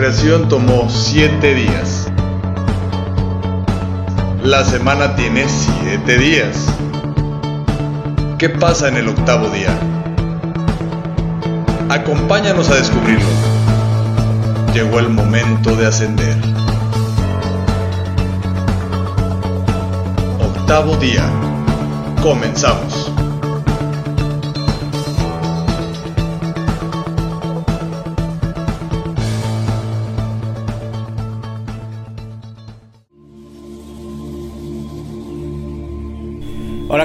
Creación tomó siete días. La semana tiene siete días. ¿Qué pasa en el octavo día? Acompáñanos a descubrirlo. Llegó el momento de ascender. Octavo día. Comenzamos.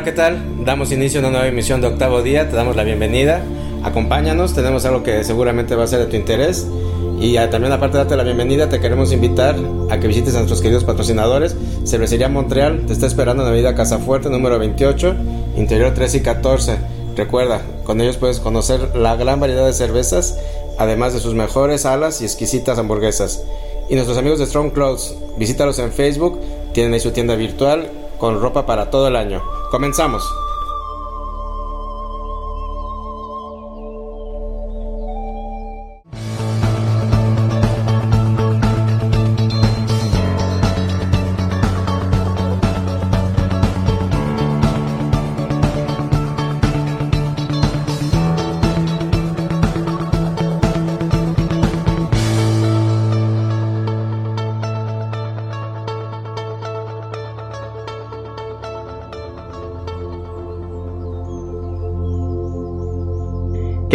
¿Qué tal? Damos inicio a una nueva emisión de Octavo Día, te damos la bienvenida, acompáñanos, tenemos algo que seguramente va a ser de tu interés y también aparte de darte la bienvenida te queremos invitar a que visites a nuestros queridos patrocinadores, Cervecería Montreal, te está esperando en la avenida Casafuerte número 28, interior 13 y 14. Recuerda, con ellos puedes conocer la gran variedad de cervezas, además de sus mejores alas y exquisitas hamburguesas. Y nuestros amigos de Strong Clothes, visítalos en Facebook, tienen ahí su tienda virtual con ropa para todo el año. Comenzamos.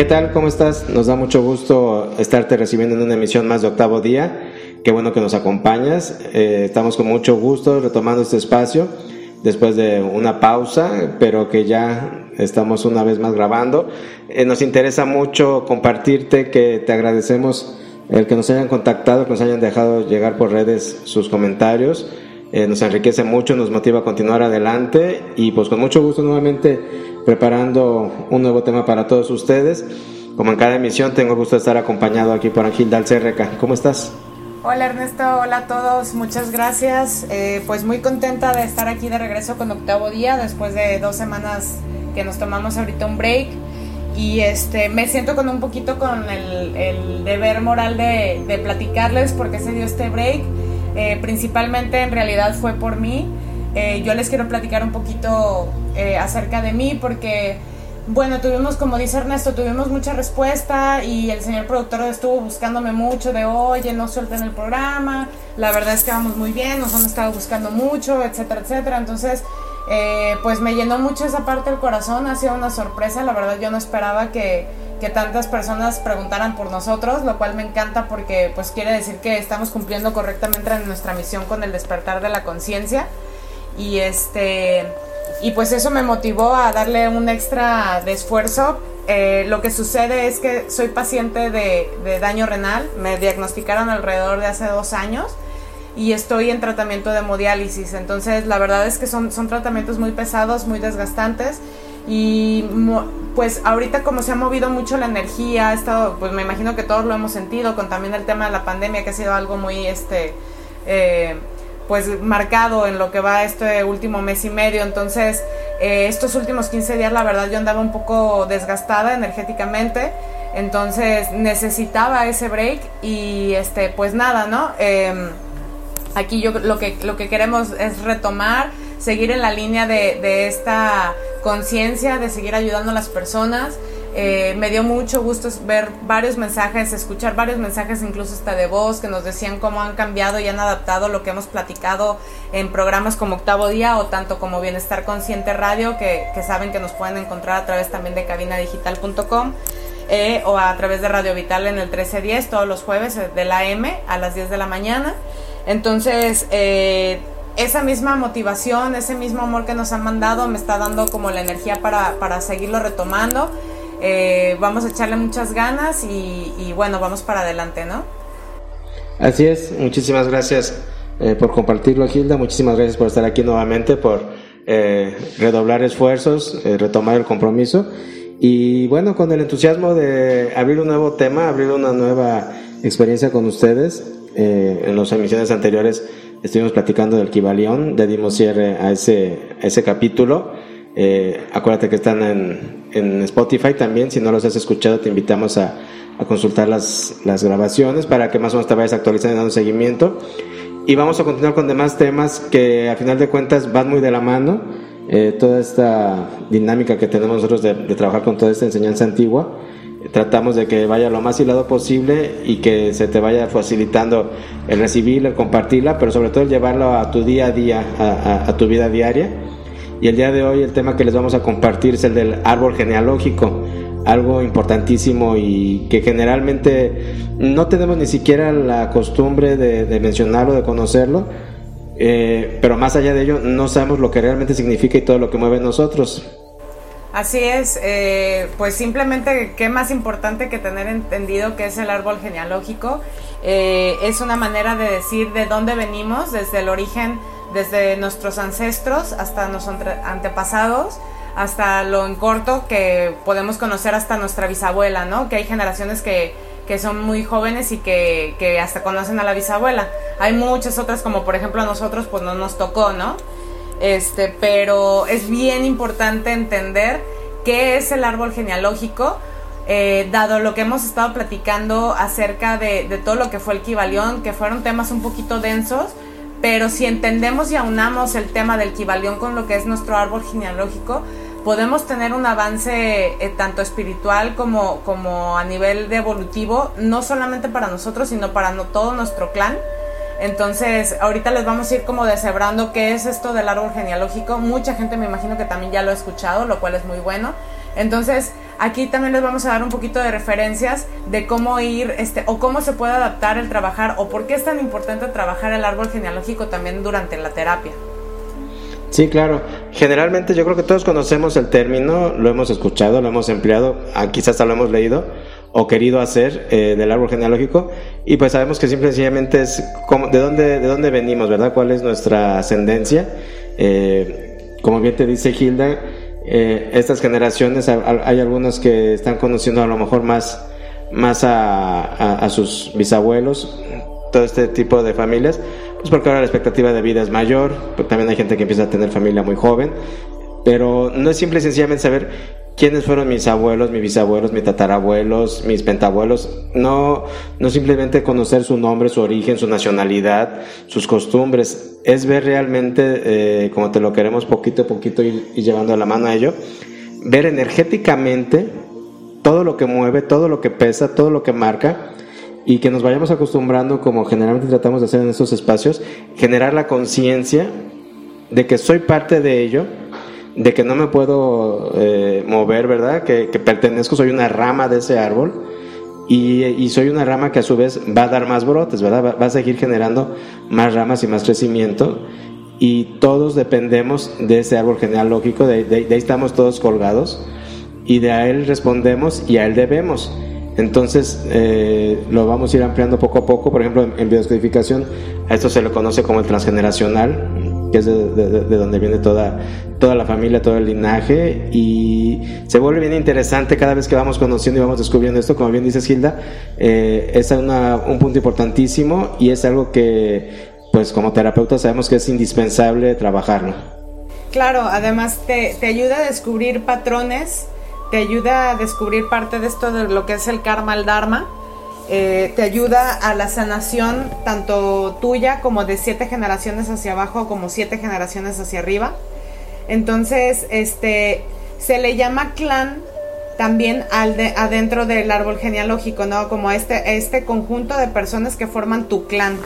¿Qué tal? ¿Cómo estás? Nos da mucho gusto estarte recibiendo en una emisión más de octavo día. Qué bueno que nos acompañas. Eh, estamos con mucho gusto retomando este espacio después de una pausa, pero que ya estamos una vez más grabando. Eh, nos interesa mucho compartirte que te agradecemos el que nos hayan contactado, que nos hayan dejado llegar por redes sus comentarios. Eh, nos enriquece mucho, nos motiva a continuar adelante y pues con mucho gusto nuevamente preparando un nuevo tema para todos ustedes. Como en cada emisión, tengo el gusto de estar acompañado aquí por Angel Dalcerreca. ¿Cómo estás? Hola Ernesto, hola a todos, muchas gracias. Eh, pues muy contenta de estar aquí de regreso con octavo día después de dos semanas que nos tomamos ahorita un break. Y este, me siento con un poquito con el, deber moral de, de, platicarles por qué se dio este break. Eh, principalmente en realidad fue por mí. Eh, yo les quiero platicar un poquito eh, acerca de mí porque, bueno, tuvimos, como dice Ernesto, tuvimos mucha respuesta y el señor productor estuvo buscándome mucho de, oye, no suelten el programa, la verdad es que vamos muy bien, nos han estado buscando mucho, etcétera, etcétera. Entonces, eh, pues me llenó mucho esa parte del corazón, ha sido una sorpresa, la verdad yo no esperaba que, que tantas personas preguntaran por nosotros, lo cual me encanta porque pues quiere decir que estamos cumpliendo correctamente en nuestra misión con el despertar de la conciencia. Y este y pues eso me motivó a darle un extra de esfuerzo. Eh, lo que sucede es que soy paciente de, daño renal, me diagnosticaron alrededor de hace dos años y estoy en tratamiento de hemodiálisis. Entonces la verdad es que son, son tratamientos muy pesados, muy desgastantes y pues ahorita como se ha movido mucho la energía, ha estado, pues me imagino que todos lo hemos sentido con también el tema de la pandemia que ha sido algo muy este... Eh, pues marcado en lo que va este último mes y medio. Entonces, eh, estos últimos 15 días, la verdad, yo andaba un poco desgastada energéticamente. Entonces, necesitaba ese break y, este, pues nada, ¿no? Em, aquí yo lo que, lo que queremos es retomar, seguir en la línea de, de esta conciencia, de seguir ayudando a las personas. Eh, me dio mucho gusto ver varios mensajes, escuchar varios mensajes, incluso hasta de voz, que nos decían cómo han cambiado y han adaptado lo que hemos platicado en programas como Octavo Día o tanto como Bienestar Consciente Radio, que, saben que nos pueden encontrar a través también de cabinadigital.com. Eh, o a través de Radio Vital en el 1310 todos los jueves eh, de la M a las 10 de la mañana. Entonces, esa misma motivación, ese mismo amor que nos han mandado me está dando como la energía para, para seguirlo retomando. Eh, vamos a echarle muchas ganas y, bueno, vamos para adelante, ¿no? Así es, muchísimas gracias eh, por compartirlo, Gilda, muchísimas gracias por estar aquí nuevamente, por eh, redoblar esfuerzos, retomar el compromiso y bueno, con el entusiasmo de abrir un nuevo tema, abrir una nueva experiencia con ustedes. en las emisiones anteriores estuvimos platicando del Kibalión, le dimos cierre a ese, a ese capítulo. Acuérdate que están en, en Spotify también. Si no los has escuchado, te invitamos a, a consultar las, las grabaciones para que más o menos te vayas actualizando y dando seguimiento. Y vamos a continuar con demás temas que a final de cuentas van muy de la mano. Eh, toda esta dinámica que tenemos nosotros de, trabajar con toda esta enseñanza antigua, tratamos de que vaya lo más hilado posible y que se te vaya facilitando el recibirla, el compartirla, pero sobre todo el llevarlo a tu día a día, a tu vida diaria. Y el día de hoy el tema que les vamos a compartir es el del árbol genealógico algo importantísimo y que generalmente no tenemos ni siquiera la costumbre de, mencionarlo, de conocerlo, eh, pero más allá de ello no sabemos lo que realmente significa y todo lo que mueve nosotros. Así es, eh, pues simplemente qué más importante que tener entendido que es el árbol genealógico. Eh, es una manera de decir de dónde venimos, desde el origen, desde nuestros ancestros hasta nuestros antepasados hasta lo en corto que podemos conocer hasta nuestra bisabuela, ¿no? Que hay generaciones que, que son muy jóvenes y que, que, hasta conocen a la bisabuela. Hay muchas otras, como por ejemplo a nosotros, pues no nos tocó, ¿no? Este, pero es bien importante entender qué es el árbol genealógico, eh, dado lo que hemos estado platicando acerca de, de todo lo que fue el Kibalión, que fueron temas un poquito densos, pero si entendemos y aunamos el tema del Kibalión con lo que es nuestro árbol genealógico, podemos tener un avance eh, tanto espiritual como, como a nivel de evolutivo, no solamente para nosotros, sino para todo nuestro clan. Entonces, ahorita les vamos a ir como deshebrando qué es esto del árbol genealógico. Mucha gente me imagino que también ya lo ha escuchado, lo cual es muy bueno. Entonces, aquí también les vamos a dar un poquito de referencias de cómo ir, este, o cómo se puede adaptar el trabajar, o por qué es tan importante trabajar el árbol genealógico también durante la terapia. Sí, claro. Generalmente yo creo que todos conocemos el término, lo hemos escuchado, lo hemos empleado, ah, quizás hasta lo hemos leído o querido hacer eh, del árbol genealógico y pues sabemos que simple y sencillamente es como, de dónde de dónde venimos, ¿verdad? ¿Cuál es nuestra ascendencia? Eh, como bien te dice Hilda, eh, estas generaciones, hay algunos que están conociendo a lo mejor más, más a, sus bisabuelos, todo este tipo de familias, pues porque ahora la expectativa de vida es mayor, pues también hay gente que empieza a tener familia muy joven, pero no es simple y sencillamente saber quiénes fueron mis abuelos, mis bisabuelos, mis tatarabuelos, mis pentabuelos. No, no simplemente conocer su nombre, su origen, su nacionalidad, sus costumbres. Es ver realmente, eh, como te lo queremos poquito a poquito ir, llevando a la mano a ello, ver energéticamente todo lo que mueve, todo lo que pesa, todo lo que marca y que nos vayamos acostumbrando, como generalmente tratamos de hacer en estos espacios, generar la conciencia de que soy parte de ello de que no me puedo eh, mover, ¿verdad? Que, pertenezco, soy una rama de ese árbol y, soy una rama que a su vez va a dar más brotes, ¿verdad? Va, a seguir generando más ramas y más crecimiento y todos dependemos de ese árbol genealógico, de, de, ahí estamos todos colgados y de a él respondemos y a él debemos. Entonces eh, lo vamos a ir ampliando poco a poco, por ejemplo en, en biodescodificación, a esto se le conoce como el transgeneracional, que es de, donde viene toda, toda la familia, todo el linaje, y se vuelve bien interesante cada vez que vamos conociendo y vamos descubriendo esto, como bien dices Hilda, eh, es un punto importantísimo y es algo que, pues como terapeuta sabemos que es indispensable trabajarlo. Claro, además te, te ayuda a descubrir patrones, te ayuda a descubrir parte de esto de lo que es el karma, el dharma, eh, te ayuda a la sanación tanto tuya como de siete generaciones hacia abajo como siete generaciones hacia arriba. Entonces, este, se le llama clan también al de, adentro del árbol genealógico, ¿no? Como este, este conjunto de personas que forman tu clan,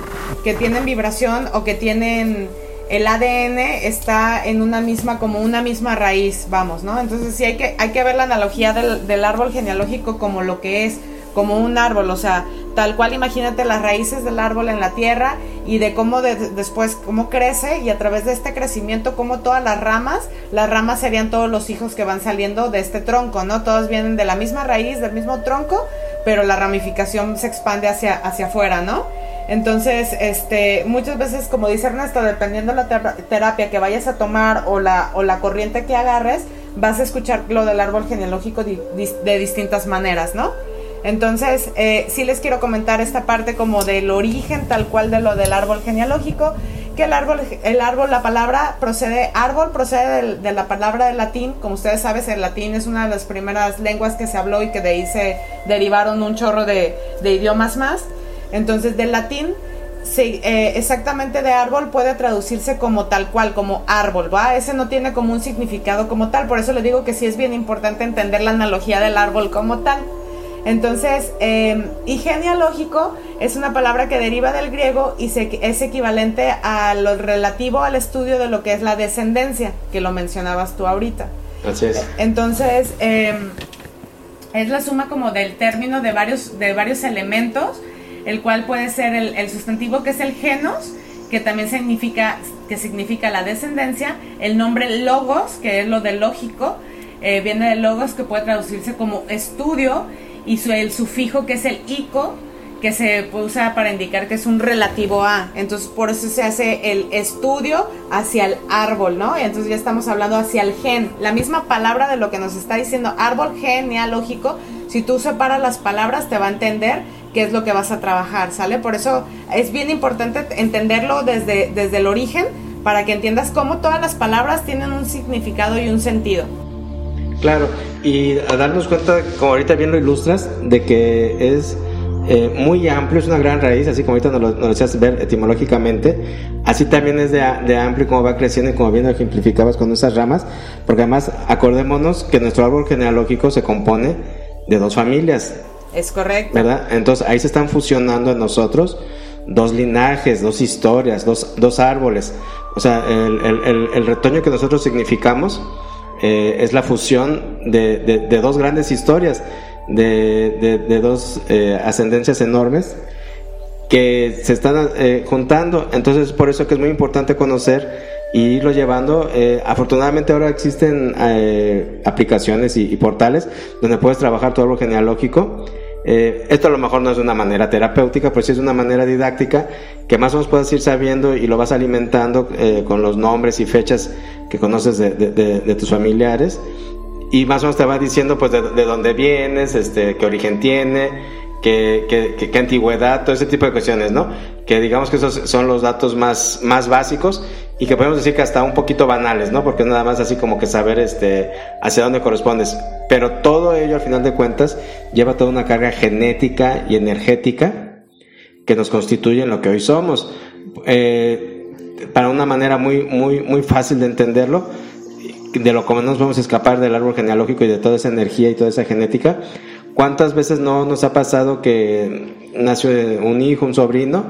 que tienen vibración o que tienen el ADN está en una misma, como una misma raíz, vamos, ¿no? Entonces sí hay que, hay que ver la analogía del, del árbol genealógico como lo que es como un árbol, o sea, tal cual imagínate las raíces del árbol en la tierra y de cómo después cómo crece y a través de este crecimiento como todas las ramas, las ramas serían todos los hijos que van saliendo de este tronco, ¿no? Todos vienen de la misma raíz, del mismo tronco, pero la ramificación se expande hacia hacia afuera, ¿no? Entonces, este, muchas veces, como dice Ernesto, dependiendo de la terapia que vayas a tomar o la, o la corriente que agarres, vas a escuchar lo del árbol genealógico de distintas maneras, ¿no? Entonces, eh, sí les quiero comentar esta parte como del origen tal cual de lo del árbol genealógico, que el árbol, el árbol, la palabra procede, árbol procede de, la palabra del latín, como ustedes saben, el latín es una de las primeras lenguas que se habló y que de ahí se derivaron un chorro de, idiomas más. Entonces del latín, eh, exactamente de árbol puede traducirse como tal cual, como árbol, ¿va? Ese no tiene como un significado como tal, por eso le digo que sí es bien importante entender la analogía del árbol como tal. Entonces, eh, y genealógico es una palabra que deriva del griego y es equivalente a lo relativo al estudio de lo que es la descendencia, que lo mencionabas tú ahorita. Así es. Entonces, em, es la suma como del término de varios, de varios elementos, el cual puede ser el, sustantivo que es el genos, que también significa, que significa la descendencia, el nombre logos, que es lo de lógico, eh, viene de logos que puede traducirse como estudio, y su, el sufijo que es el ico, que se usa para indicar que es un relativo a. Entonces, por eso se hace el estudio hacia el árbol, ¿no? Entonces ya estamos hablando hacia el gen. La misma palabra de lo que nos está diciendo árbol genealógico, si tú separas las palabras, te va a entender qué es lo que vas a trabajar, ¿sale? Por eso es bien importante entenderlo desde, desde el origen para que entiendas cómo todas las palabras tienen un significado y un sentido. Claro, y a darnos cuenta, como ahorita bien lo ilustras, de que es eh, muy amplio, es una gran raíz, así como ahorita nos lo, nos decías ver etimológicamente, así también es de, de amplio como va creciendo y como bien lo ejemplificabas con esas ramas, porque además acordémonos que nuestro árbol genealógico se compone de dos familias. Es correcto. ¿Verdad? Entonces ahí se están fusionando en nosotros dos linajes, dos historias, dos, dos árboles. O sea, el, el, el retoño que nosotros significamos eh, es la fusión de, de, dos grandes historias, de, de dos eh, ascendencias enormes que se están eh, juntando. Entonces, por eso que es muy importante conocer y irlo llevando. afortunadamente ahora existen aplicaciones y, y, portales donde puedes trabajar todo lo genealógico eh, esto a lo mejor no es de una manera terapéutica, pero sí es una manera didáctica que más o menos puedes ir sabiendo y lo vas alimentando eh, con los nombres y fechas que conoces de, tus familiares. Y más o menos te va diciendo pues de, dónde vienes, este, qué origen tiene, qué, qué, qué, antigüedad, todo ese tipo de cuestiones, ¿no? Que digamos que esos son los datos más, más básicos y que podemos decir que hasta un poquito banales, ¿no? Porque nada más así como que saber este, hacia dónde correspondes. Pero todo ello, al final de cuentas, lleva toda una carga genética y energética que nos constituye en lo que hoy somos. Eh, para una manera muy, muy, muy fácil de entenderlo, de lo que nos podemos escapar del árbol genealógico y de toda esa energía y toda esa genética, ¿cuántas veces no nos ha pasado que nació un hijo, un sobrino,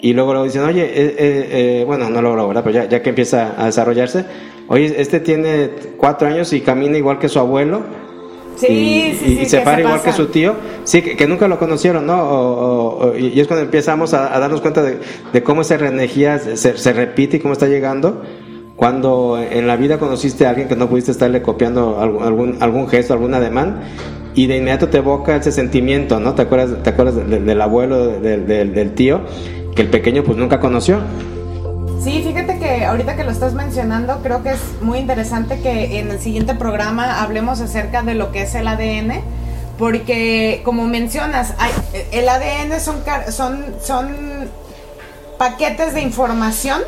y luego lo dicen, oye, eh, eh, eh, bueno, no lo logro, ¿verdad? Pero ya, ya que empieza a desarrollarse, oye, este tiene cuatro años y camina igual que su abuelo. Sí, y, sí, y, se para igual que su tío, sí, que, nunca lo conocieron, ¿no? y es cuando empezamos a, darnos cuenta de, cómo esa energía se, se, repite y cómo está llegando. Cuando en la vida conociste a alguien que no pudiste estarle copiando algún, algún gesto, algún ademán, y de inmediato te evoca ese sentimiento, ¿no? ¿Te acuerdas, te acuerdas del abuelo, del, del tío? que el pequeño pues nunca conoció. Sí, fíjate que ahorita que lo estás mencionando, creo que es muy interesante que en el siguiente programa hablemos acerca de lo que es el ADN, porque como mencionas, hay, el ADN son, son, son paquetes de información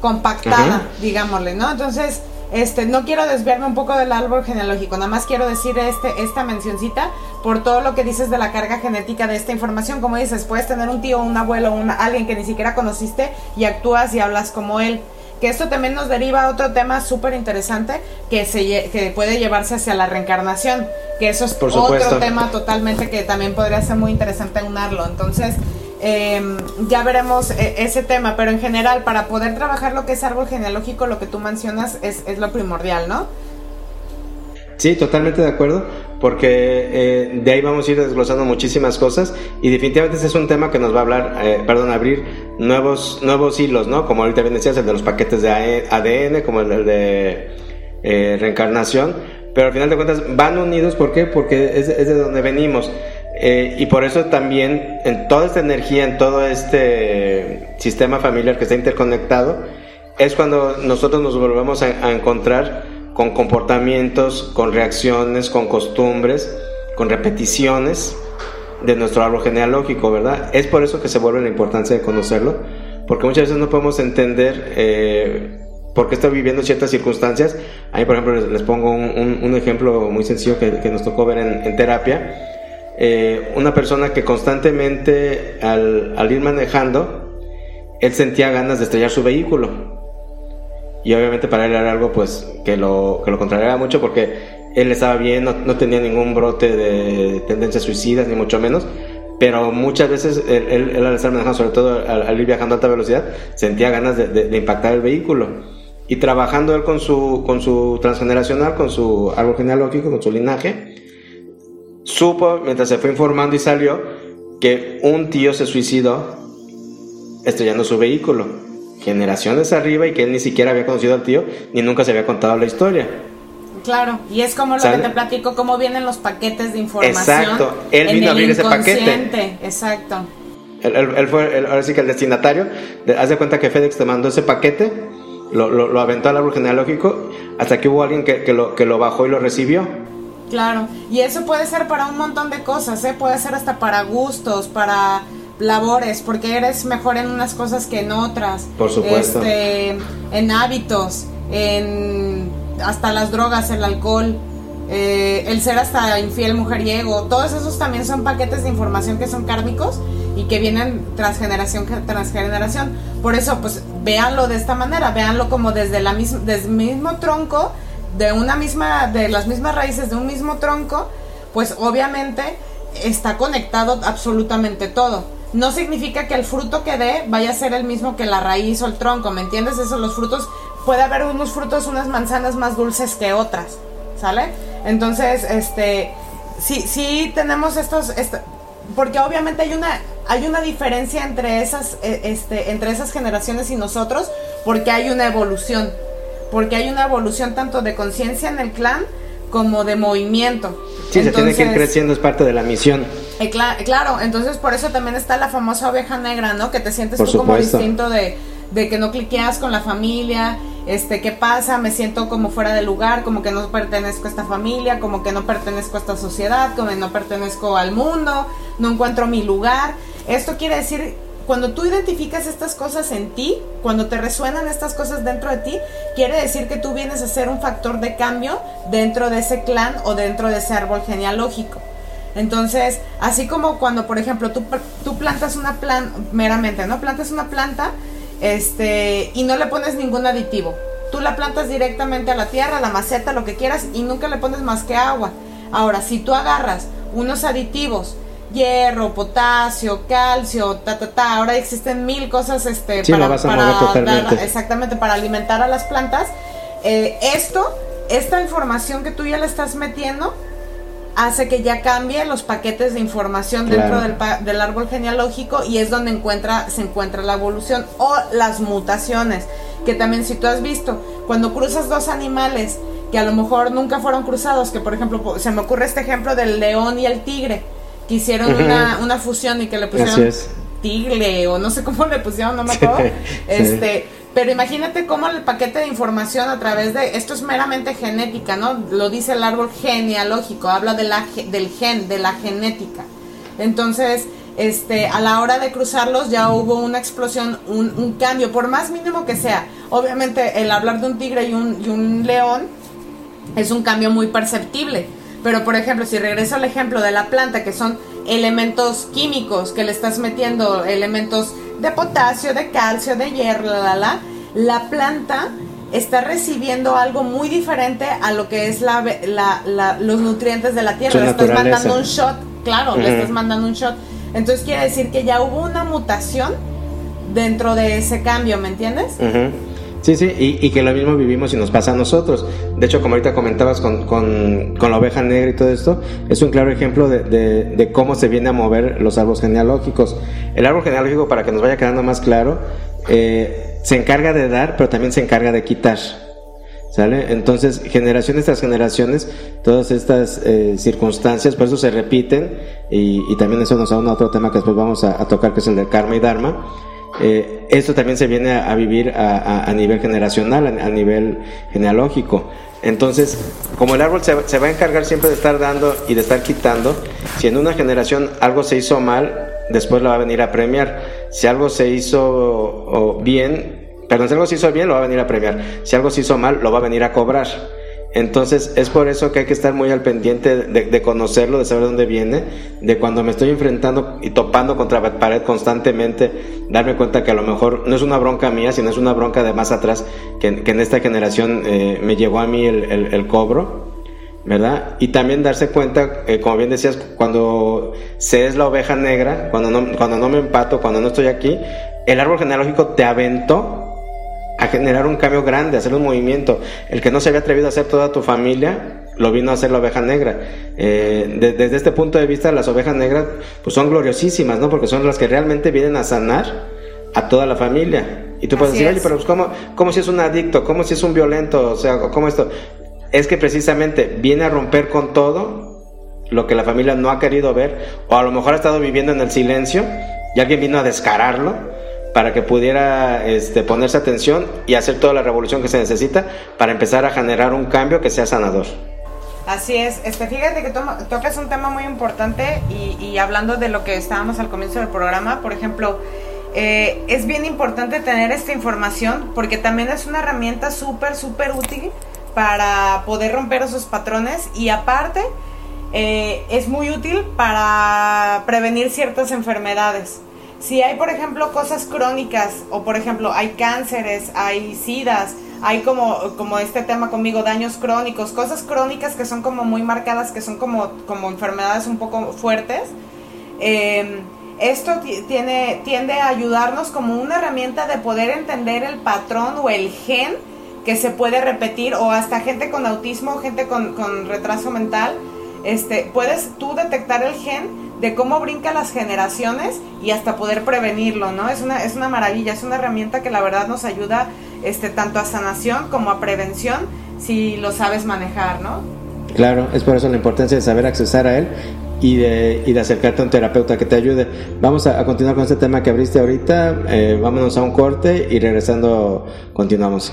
compactada, digámosle, ¿no? Entonces, este, no quiero desviarme un poco del árbol genealógico, nada más quiero decir este, esta mencioncita por todo lo que dices de la carga genética de esta información. Como dices, puedes tener un tío, un abuelo, un, alguien que ni siquiera conociste y actúas y hablas como él. Que esto también nos deriva a otro tema súper interesante que, se, que puede llevarse hacia la reencarnación. Que eso es otro tema totalmente que también podría ser muy interesante unarlo. Entonces, Em, ya veremos eh, ese tema, pero en general, para poder trabajar lo que es árbol genealógico, lo que tú mencionas es, lo primordial, ¿no? Sí, totalmente de acuerdo, porque eh, de ahí vamos a ir desglosando muchísimas cosas y definitivamente ese es un tema que nos va a hablar, eh, perdón, abrir nuevos, nuevos hilos, ¿no? Como ahorita bien decías, el de los paquetes de ADN, como el, de reencarnación, pero al final de cuentas van unidos, ¿por qué? Porque es, es de donde venimos. Eh, y por eso también en toda esta energía, en todo este sistema familiar que está interconectado, es cuando nosotros nos volvemos a, encontrar con comportamientos, con reacciones, con costumbres, con repeticiones de nuestro árbol genealógico, ¿verdad? Es por eso que se vuelve la importancia de conocerlo, porque muchas veces no podemos entender eh, por qué está viviendo ciertas circunstancias. A mí, por ejemplo, les, pongo un, ejemplo muy sencillo que, nos tocó ver en, terapia. Eh, una persona que constantemente al, al ir manejando, él sentía ganas de estrellar su vehículo y obviamente para él era algo pues que lo, que lo contrariaba mucho porque él estaba bien, no, no, tenía ningún brote de tendencias suicidas, ni mucho menos, pero muchas veces él, él, al estar manejando, sobre todo al, ir viajando a alta velocidad, sentía ganas de, de, impactar el vehículo. Y trabajando él con su, con su transgeneracional, con su árbol genealógico, con su linaje, supo, mientras se fue informando y salió, que un tío se suicidó estrellando su vehículo generaciones arriba y que él ni siquiera había conocido al tío ni nunca se había contado la historia. Claro, y es como lo que te platico, cómo vienen los paquetes de información. Exacto, él vino a abrir ese paquete. Exacto. Él, fue, ahora sí que el destinatario, haz de cuenta que FedEx te mandó ese paquete, lo, lo, aventó al árbol genealógico, hasta que hubo alguien que, que, lo, que lo bajó y lo recibió. Claro, y eso puede ser para un montón de cosas, ¿eh? puede ser hasta para gustos, para labores, porque eres mejor en unas cosas que en otras. Por supuesto. Este, en hábitos, en hasta las drogas, el alcohol, eh, el ser hasta infiel mujeriego, todos esos también son paquetes de información que son kármicos y que vienen tras generación tras generación. Por eso, pues véanlo de esta manera, véanlo como desde la misma, desde el mismo tronco, de una misma, de las mismas raíces de un mismo tronco, pues obviamente está conectado absolutamente todo no significa que el fruto que dé vaya a ser el mismo que la raíz o el tronco, ¿me entiendes? Eso, los frutos, puede haber unos frutos, unas manzanas más dulces que otras, ¿sale? Entonces, este, sí, sí tenemos estos, porque obviamente hay una, hay una diferencia entre esas, e, este, entre esas generaciones y nosotros, porque hay una evolución, porque hay una evolución tanto de conciencia en el clan, como de movimiento. Sí, se tiene que ir creciendo, es parte de la misión. Eh, claro, entonces por eso también está la famosa oveja negra, ¿no? Que te sientes tú como distinto de, de que no cliqueas con la familia, este, ¿qué pasa? Me siento como fuera de lugar, como que no pertenezco a esta familia, como que no pertenezco a esta sociedad, como que no pertenezco al mundo, no encuentro mi lugar. Esto quiere decir cuando tú identificas estas cosas en ti, cuando te resuenan estas cosas dentro de ti, quiere decir que tú vienes a ser un factor de cambio dentro de ese clan o dentro de ese árbol genealógico. Entonces, así como cuando, por ejemplo, tú, tú plantas una planta, meramente, ¿no? Plantas una planta este, y no le pones ningún aditivo. Tú la plantas directamente a la tierra, a la maceta, lo que quieras, y nunca le pones más que agua. Ahora, si tú agarras unos aditivos, hierro, potasio, calcio, ta ta ta. Ahora existen mil cosas este para, exactamente para alimentar a las plantas. Eh, esto, esta información que tú ya le estás metiendo hace que ya cambie los paquetes de información dentro del, del, árbol genealógico y es donde encuentra, se encuentra la evolución o las mutaciones, que también si tú has visto, cuando cruzas dos animales que a lo mejor nunca fueron cruzados, que por ejemplo se me ocurre este ejemplo del león y el tigre, que hicieron una, una, fusión y que le pusieron tigre o no sé cómo le pusieron, no me acuerdo. este, pero imagínate cómo el paquete de información a través de esto es meramente genética, ¿no? Lo dice el árbol genealógico, habla de la, del gen, de la genética. Entonces, este, a la hora de cruzarlos ya hubo una explosión, un, un cambio, por más mínimo que sea. Obviamente el hablar de un tigre y un, y un león es un cambio muy perceptible pero por ejemplo, si regreso al ejemplo de la planta, que son elementos químicos que le estás metiendo, elementos de potasio, de calcio, de hierro, la, la, la, planta está recibiendo algo muy diferente a lo que es la, la, los nutrientes de la tierra. le estás mandando un shot, claro, le estás mandando un shot. Entonces quiere decir que ya hubo una mutación dentro de ese cambio, ¿me entiendes? Sí, sí, y, que lo mismo vivimos y nos pasa a nosotros. De hecho, como ahorita comentabas con, con, la oveja negra y todo esto, es un claro ejemplo de, de, cómo se viene a mover los árboles genealógicos. El árbol genealógico, para que nos vaya quedando más claro, eh, se encarga de dar, pero también se encarga de quitar. ¿Sale? Entonces, generaciones tras generaciones, todas estas eh, circunstancias, por eso se repiten, y, también eso nos da un otro tema que después vamos a, a tocar, que es el del karma y dharma eh, esto también se viene a, vivir a, nivel generacional, a, nivel genealógico. Entonces, como el árbol se, va a encargar siempre de estar dando y de estar quitando, si en una generación algo se hizo mal, después lo va a venir a premiar. Si algo se hizo bien, perdón, si algo se hizo bien, lo va a venir a premiar. Si algo se hizo mal, lo va a venir a cobrar. Entonces es por eso que hay que estar muy al pendiente de, conocerlo, de saber dónde viene, de cuando me estoy enfrentando y topando contra pared constantemente, darme cuenta que a lo mejor no es una bronca mía, sino es una bronca de más atrás, que, en esta generación eh, me llegó a mí el, cobro, ¿verdad? Y también darse cuenta, eh, como bien decías, cuando se es la oveja negra, cuando no, cuando no me empato, cuando no estoy aquí, el árbol genealógico te aventó a generar un cambio grande, hacer un movimiento. El que no se había atrevido a hacer toda tu familia, lo vino a hacer la oveja negra. Eh, desde este punto de vista, las ovejas negras pues son gloriosísimas, ¿no? Porque son las que realmente vienen a sanar a toda la familia. Y tú puedes decir, oye, pero pues, ¿cómo, si es un adicto? ¿Cómo si es un violento? O sea, ¿cómo esto? Es que precisamente viene a romper con todo lo que la familia no ha querido ver, o a lo mejor ha estado viviendo en el silencio y alguien vino a descararlo para que pudiera este, ponerse atención y hacer toda la revolución que se necesita para empezar a generar un cambio que sea sanador. Así es, este, fíjate que tocas un tema muy importante y, hablando de lo que estábamos al comienzo del programa, por ejemplo, eh, es bien importante tener esta información porque también es una herramienta súper, súper útil para poder romper esos patrones y aparte eh, es muy útil para prevenir ciertas enfermedades. Si hay, por ejemplo, cosas crónicas o, por ejemplo, hay cánceres, hay sidas, hay como, como este tema conmigo, daños crónicos, cosas crónicas que son como muy marcadas, que son como, como enfermedades un poco fuertes, em, esto tiene, tiende a ayudarnos como una herramienta de poder entender el patrón o el gen que se puede repetir o hasta gente con autismo, gente con, con retraso mental, este, puedes tú detectar el gen de cómo brinca las generaciones y hasta poder prevenirlo, ¿no? Es una, es una maravilla, es una herramienta que la verdad nos ayuda este, tanto a sanación como a prevención si lo sabes manejar, ¿no? Claro, es por eso la importancia de saber accesar a él y de, y de acercarte a un terapeuta que te ayude. Vamos a, continuar con este tema que abriste ahorita, eh, vámonos a un corte y regresando continuamos.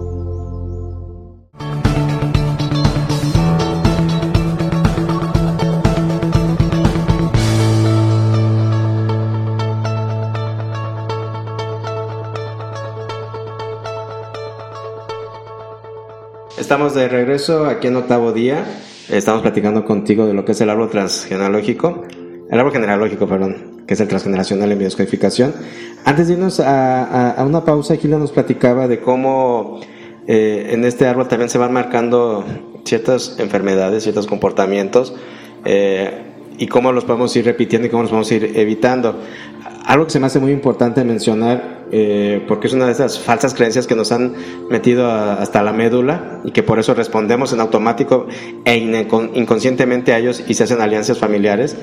Estamos de regreso aquí en octavo día. Estamos platicando contigo de lo que es el árbol transgenealógico, el árbol genealógico, perdón, que es el transgeneracional en biodescodificación. Antes de irnos a, una pausa, Gila nos platicaba de cómo eh, en este árbol también se van marcando ciertas enfermedades, ciertos comportamientos. Eh, y cómo los podemos ir repitiendo y cómo los podemos ir evitando. Algo que se me hace muy importante mencionar, eh, porque es una de esas falsas creencias que nos han metido hasta la médula y que por eso respondemos en automático e inconscientemente a ellos y se hacen alianzas familiares.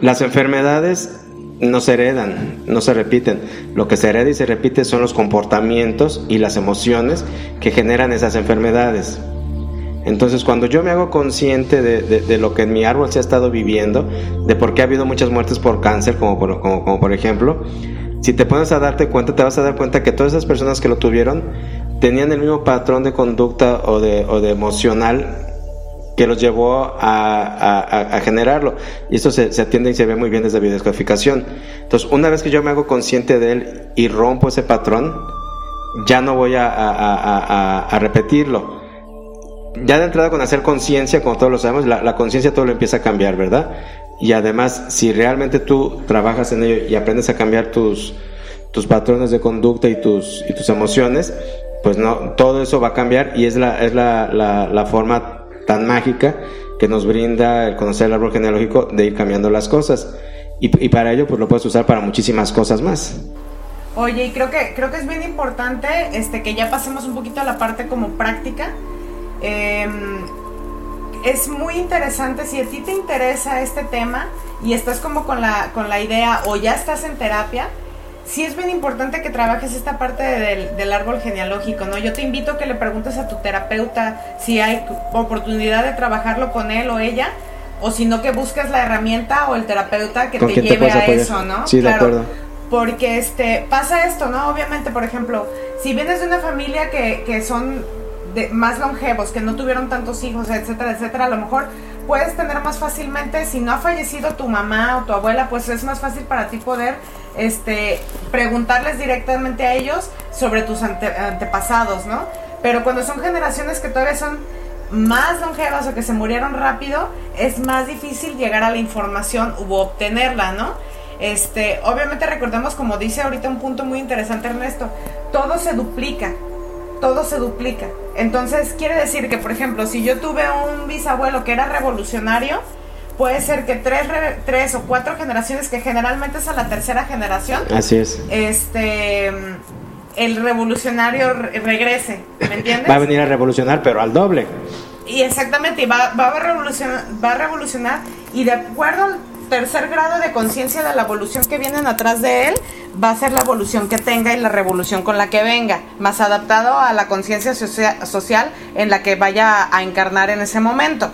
Las enfermedades no se heredan, no se repiten. Lo que se hereda y se repite son los comportamientos y las emociones que generan esas enfermedades. Entonces, cuando yo me hago consciente de, lo que en mi árbol se ha estado viviendo, de por qué ha habido muchas muertes por cáncer, como por, como, por ejemplo, si te pones a darte cuenta, te vas a dar cuenta que todas esas personas que lo tuvieron tenían el mismo patrón de conducta o de, o de emocional que los llevó a, generarlo. Y esto se, atiende y se ve muy bien desde biodescodificación. Entonces, una vez que yo me hago consciente de él y rompo ese patrón, ya no voy a, repetirlo ya de entrada con hacer conciencia, como todos lo sabemos, la, conciencia todo lo empieza a cambiar, ¿verdad? Y además, si realmente tú trabajas en ello y aprendes a cambiar tus, tus patrones de conducta y tus, y tus emociones, pues no, todo eso va a cambiar y es la, es la, la, forma tan mágica que nos brinda el conocer el árbol genealógico de ir cambiando las cosas. Y, y, para ello, pues lo puedes usar para muchísimas cosas más. Oye, y creo que, creo que es bien importante este, que ya pasemos un poquito a la parte como práctica Em, es muy interesante, si a ti te interesa este tema y estás como con la, con la idea o ya estás en terapia, sí es bien importante que trabajes esta parte del, del, árbol genealógico, ¿no? Yo te invito a que le preguntes a tu terapeuta si hay oportunidad de trabajarlo con él o ella, o si no que busques la herramienta o el terapeuta que te lleve a eso, ¿no? Sí, de acuerdo. Porque este, pasa esto, ¿no? Obviamente, por ejemplo, si vienes de una familia que, que son más longevos, que no tuvieron tantos hijos, etcétera, etcétera, a lo mejor puedes tener más fácilmente, si no ha fallecido tu mamá o tu abuela, pues es más fácil para ti poder este, preguntarles directamente a ellos sobre tus antepasados, ¿no? Pero cuando son generaciones que todavía son más longevas o que se murieron rápido, es más difícil llegar a la información u obtenerla, ¿no? Este, obviamente recordemos, como dice ahorita un punto muy interesante Ernesto, todo se duplica, todo se duplica. Entonces quiere decir que, por ejemplo, si yo tuve un bisabuelo que era revolucionario, puede ser que tres, tres o cuatro generaciones, que generalmente es a la tercera generación. Así es. Este, el revolucionario regrese, ¿me entiendes? Va a venir a revolucionar, pero al doble. Y exactamente, va, va, a revolucionar, va a revolucionar y de acuerdo al tercer grado de conciencia de la evolución que vienen atrás de él, va a ser la evolución que tenga y la revolución con la que venga, más adaptado a la conciencia social en la que vaya a encarnar en ese momento.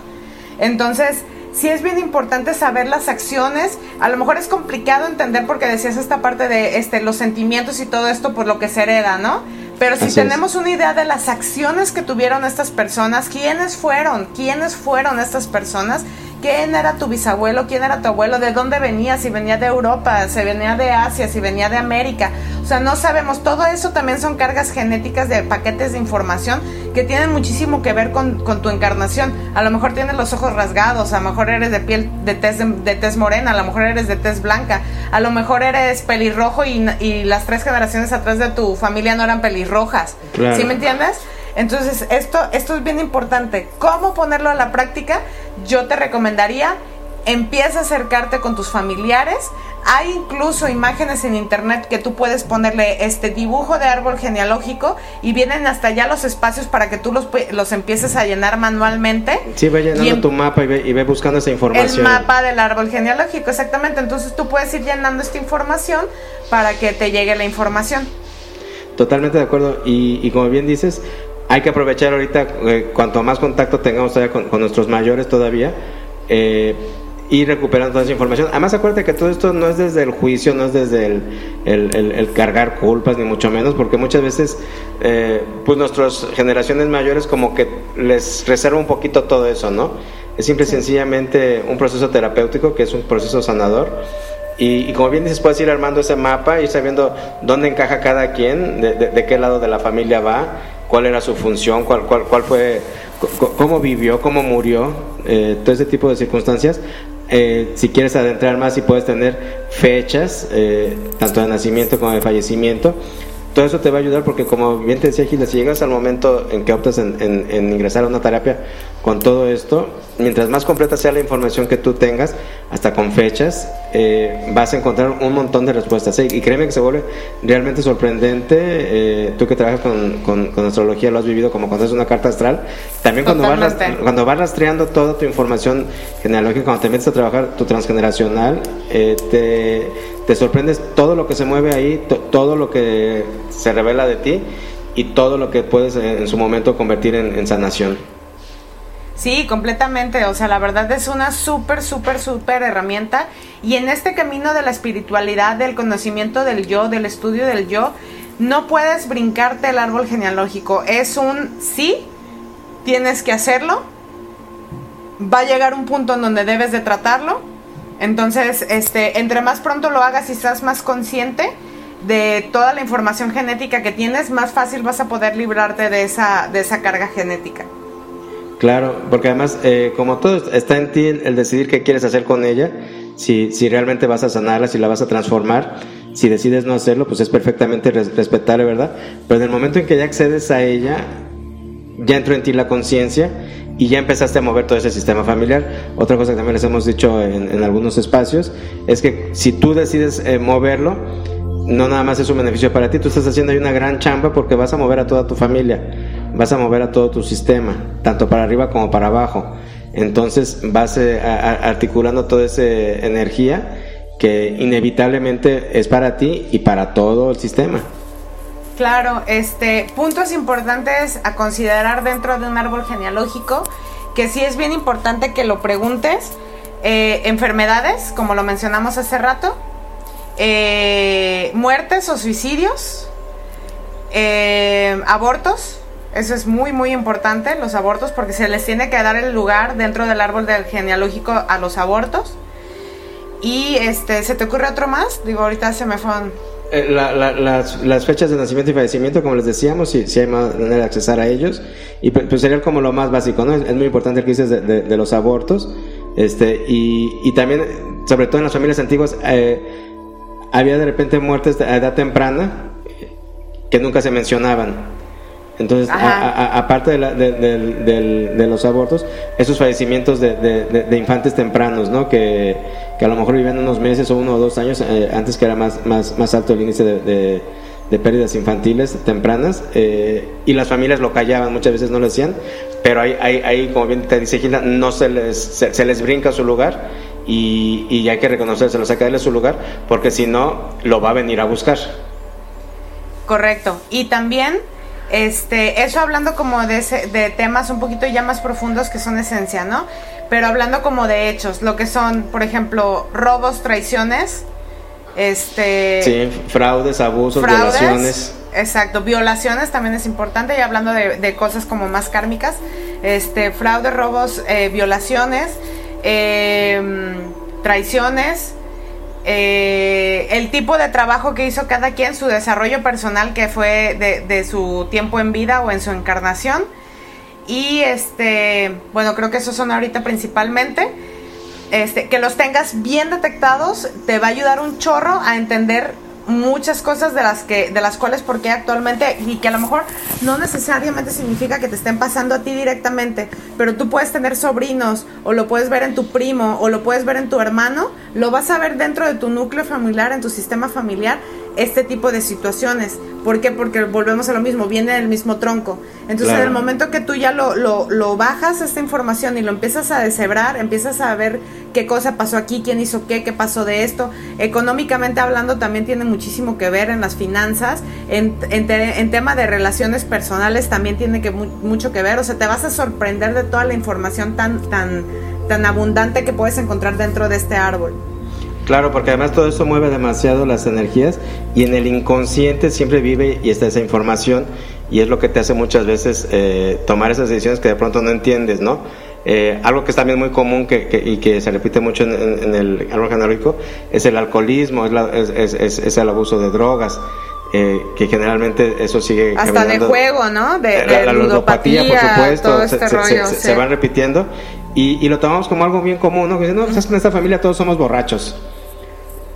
Entonces, sí es bien importante saber las acciones. A lo mejor es complicado entender porque decías esta parte de este, los sentimientos y todo esto por lo que se hereda, ¿no? Pero si tenemos una idea de las acciones que tuvieron estas personas, quiénes fueron, quiénes fueron estas personas, quién era tu bisabuelo, quién era tu abuelo, de dónde venía, si venía de Europa, si venía de Asia, si venía de América. O sea, no sabemos. Todo eso también son cargas genéticas de paquetes de información que tienen muchísimo que ver con, tu encarnación. A lo mejor tienes los ojos rasgados, a lo mejor eres de piel de tez, de, tez morena, a lo mejor eres de tez blanca, a lo mejor eres pelirrojo y, y las tres generaciones atrás de tu familia no eran pelirrojas. ¿Sí me entiendes? Entonces, esto, esto es bien importante. ¿Cómo ponerlo a la práctica? Yo te recomendaría, empieza a acercarte con tus familiares. Hay incluso imágenes en internet que tú puedes ponerle este dibujo de árbol genealógico y vienen hasta allá los espacios para que tú los, los empieces a llenar manualmente. Sí, ve llenando tu mapa y ve, y ve buscando esa información. El mapa del árbol genealógico, exactamente. Entonces tú puedes ir llenando esta información para que te llegue la información. Totalmente de acuerdo. Y, y como bien dices, hay que aprovechar ahorita, eh, cuanto más contacto tengamos todavía con, nuestros mayores todavía, eh, ir recuperando toda esa información. Además, acuérdate que todo esto no es desde el juicio, no es desde el, el, cargar culpas, ni mucho menos, porque muchas veces, eh, pues nuestras generaciones mayores como que les reserva un poquito todo eso, ¿no? Es simple y sencillamente un proceso terapéutico que es un proceso sanador. Y, como bien dices, puedes ir armando ese mapa, ir sabiendo dónde encaja cada quien, de, de qué lado de la familia va cuál era su función, cuál, cuál, cuál fue, cómo vivió, cómo murió, eh, todo ese tipo de circunstancias. Eh, si quieres adentrar más, y puedes tener fechas, eh, tanto de nacimiento como de fallecimiento. Todo eso te va a ayudar porque, como bien te decía Gila, si llegas al momento en que optas en, en ingresar a una terapia con todo esto, mientras más completa sea la información que tú tengas, hasta con fechas, eh, vas a encontrar un montón de respuestas. Y créeme que se vuelve realmente sorprendente. Eh, tú que trabajas con, con, astrología lo has vivido como cuando es una carta astral. También cuando vas, cuando vas rastreando toda tu información genealógica, cuando te metes a trabajar tu transgeneracional, eh, te, te, sorprendes todo lo que se mueve ahí, todo lo que se revela de ti y todo lo que puedes en, su momento convertir en, en sanación. Sí, completamente. O sea, la verdad es una súper, súper, súper herramienta. Y en este camino de la espiritualidad, del conocimiento del yo, del estudio del yo, no puedes brincarte el árbol genealógico. Es un sí, tienes que hacerlo. Va a llegar un punto en donde debes de tratarlo. Entonces, este, entre más pronto lo hagas y estás más consciente de toda la información genética que tienes, más fácil vas a poder librarte de esa, de esa carga genética. Claro, porque además, eh, como todo está en ti el, decidir qué quieres hacer con ella, si, si realmente vas a sanarla, si la vas a transformar, si decides no hacerlo, pues es perfectamente respetable, ¿verdad? Pero en el momento en que ya accedes a ella, ya entró en ti la conciencia y ya empezaste a mover todo ese sistema familiar. Otra cosa que también les hemos dicho en, algunos espacios es que si tú decides eh, moverlo, no nada más es un beneficio para ti, tú estás haciendo ahí una gran chamba porque vas a mover a toda tu familia vas a mover a todo tu sistema, tanto para arriba como para abajo. Entonces vas eh, articulando toda esa energía que inevitablemente es para ti y para todo el sistema. Claro, este, puntos importantes a considerar dentro de un árbol genealógico, que sí es bien importante que lo preguntes. Eh, enfermedades, como lo mencionamos hace rato, eh, muertes o suicidios, eh, abortos, eso es muy muy importante, los abortos, porque se les tiene que dar el lugar dentro del árbol del genealógico a los abortos. Y este, ¿se te ocurre otro más? Digo, ahorita se me fueron. Eh, las, fechas de nacimiento y fallecimiento, como les decíamos, si, hay manera de accesar a ellos. Y pues, pues sería como lo más básico, ¿no? Es, muy importante el que dices de, los abortos. Este, y, y, también, sobre todo en las familias antiguas, eh, había de repente muertes a edad temprana que nunca se mencionaban. Entonces, aparte de, los abortos, esos fallecimientos de, infantes tempranos, ¿no? Que, a lo mejor vivían unos meses o uno o dos años, eh, antes que era más, más, más alto el índice de, pérdidas infantiles tempranas, eh, y las familias lo callaban, muchas veces no lo decían, pero ahí, ahí, como bien te dice Gilda, no se les, se, les brinca su lugar y, y hay que reconocérselo, sacarle su lugar, porque si no, lo va a venir a buscar. Correcto. Y también este, eso hablando como de, de temas un poquito ya más profundos que son esencia, ¿no? Pero hablando como de hechos, lo que son, por ejemplo, robos, traiciones, este... Sí, fraudes, abusos, violaciones. Exacto, violaciones también es importante, y hablando de, cosas como más kármicas, este, fraudes, robos, eh, violaciones, em, traiciones, eh, el tipo de trabajo que hizo cada quien, su desarrollo personal que fue de, su tiempo en vida o en su encarnación. Y este, bueno, creo que esos son ahorita principalmente. Este, que los tengas bien detectados te va a ayudar un chorro a entender muchas cosas de las que de las cuales porque actualmente y que a lo mejor no necesariamente significa que te estén pasando a ti directamente, pero tú puedes tener sobrinos o lo puedes ver en tu primo o lo puedes ver en tu hermano, lo vas a ver dentro de tu núcleo familiar, en tu sistema familiar este tipo de situaciones. ¿Por qué? Porque volvemos a lo mismo, viene del mismo tronco. Entonces, en el momento que tú ya lo, lo, lo, bajas esta información y lo empiezas a deshebrar, empiezas a ver qué cosa pasó aquí, quién hizo qué, qué pasó de esto. Económicamente hablando, también tiene muchísimo que ver en las finanzas. En, en, tema de relaciones personales, también tiene que mucho que ver. O sea, te vas a sorprender de toda la información tan, tan, tan abundante que puedes encontrar dentro de este árbol. Claro, porque además todo eso mueve demasiado las energías y en el inconsciente siempre vive y está esa información y es lo que te hace muchas veces eh, tomar esas decisiones que de pronto no entiendes, ¿no? Eh, algo que es también muy común que, y que se repite mucho en, el árbol genealógico es el alcoholismo, es, es, el abuso de drogas. Eh, que generalmente eso sigue hasta de juego, ¿no? De, la, ludopatía, por supuesto, este se, van repitiendo y, lo tomamos como algo bien común, ¿no? Que no, pues en esta familia todos somos borrachos.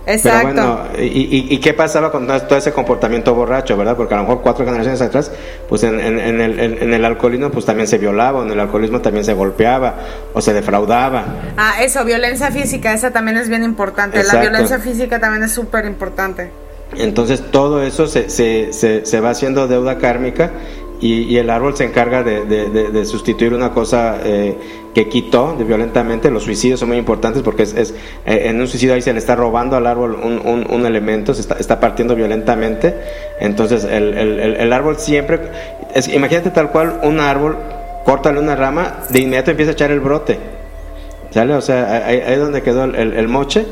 Exacto. Pero bueno, y, qué pasaba con todo ese comportamiento borracho, verdad? Porque a lo mejor cuatro generaciones atrás, pues en, el, en, el, alcoholismo pues también se violaba, en el alcoholismo también se golpeaba o se defraudaba. Ah, eso, violencia física, esa también es bien importante. La violencia física también es súper importante. Entonces todo eso se, se, se, se va haciendo deuda kármica y, el árbol se encarga de, sustituir una cosa eh, que quitó de violentamente. Los suicidios son muy importantes porque es, eh, en un suicidio ahí se le está robando al árbol un, elemento, se está, partiendo violentamente. Entonces el, árbol siempre, es, imagínate tal cual un árbol, córtale una rama, de inmediato empieza a echar el brote. ¿Sale? O sea, ahí, es donde quedó el moche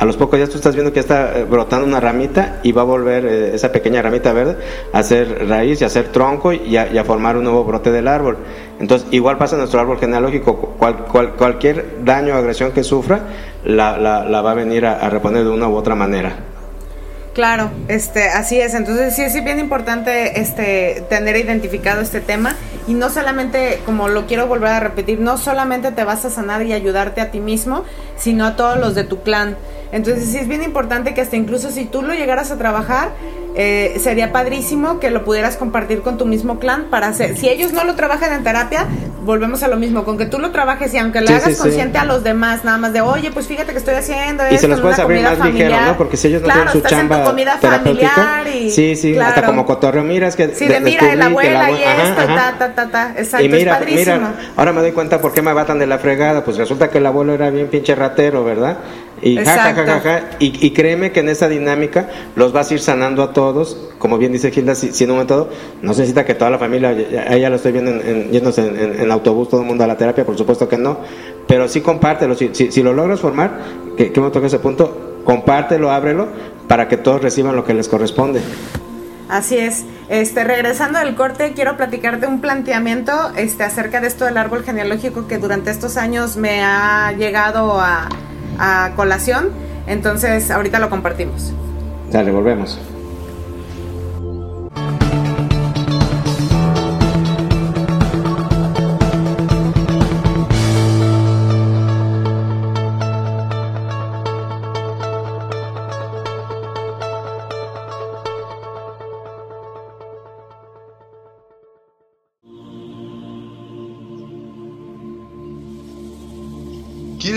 a los pocos días tú estás viendo que está eh, brotando una ramita y va a volver eh, esa pequeña ramita verde a hacer raíz y a hacer tronco y a, formar un nuevo brote del árbol. Entonces, igual pasa en nuestro árbol genealógico, cualquier daño o agresión que sufra, la, va a venir a, a reponer de una u otra manera. Claro, este, así es. Entonces sí es bien importante este, tener identificado este tema y no solamente, como lo quiero volver a repetir, no solamente te vas a sanar y ayudarte a ti mismo, sino a todos los de tu clan. Entonces sí es bien importante que hasta incluso si tú lo llegaras a trabajar, eh, sería padrísimo que lo pudieras compartir con tu mismo clan para hacer, si ellos no lo trabajan en terapia, volvemos a lo mismo, con que tú lo trabajes y aunque le hagas consciente a los demás, nada más de, oye, pues fíjate que estoy haciendo y se los puedes abrir más ligero, ¿no? Porque si ellos no tienen su chamba comida familiar y, sí, sí, hasta como cotorreo, mira, es que sí, de, mira, la abuela, y esto, ta, ta, ta, ta, exacto, y mira, es padrísimo. mira, ahora me doy cuenta por qué me batan de la fregada, pues resulta que el abuelo era bien pinche ratero, ¿verdad? Y ja, ja, ja, ja, y, y, créeme que en esa dinámica los vas a ir sanando a todos, como bien dice Gilda, si, si en un momento no necesita que toda la familia, ella lo estoy viendo en, en, yéndose en, en, autobús todo el mundo a la terapia, por supuesto que no, pero sí compártelo, si, si, si lo logras formar, que, que me toca ese punto, compártelo, ábrelo, para que todos reciban lo que les corresponde. Así es. Este, regresando del corte, quiero platicarte un planteamiento este, acerca de esto del árbol genealógico que durante estos años me ha llegado a, a colación. Entonces, ahorita lo compartimos. Dale, volvemos.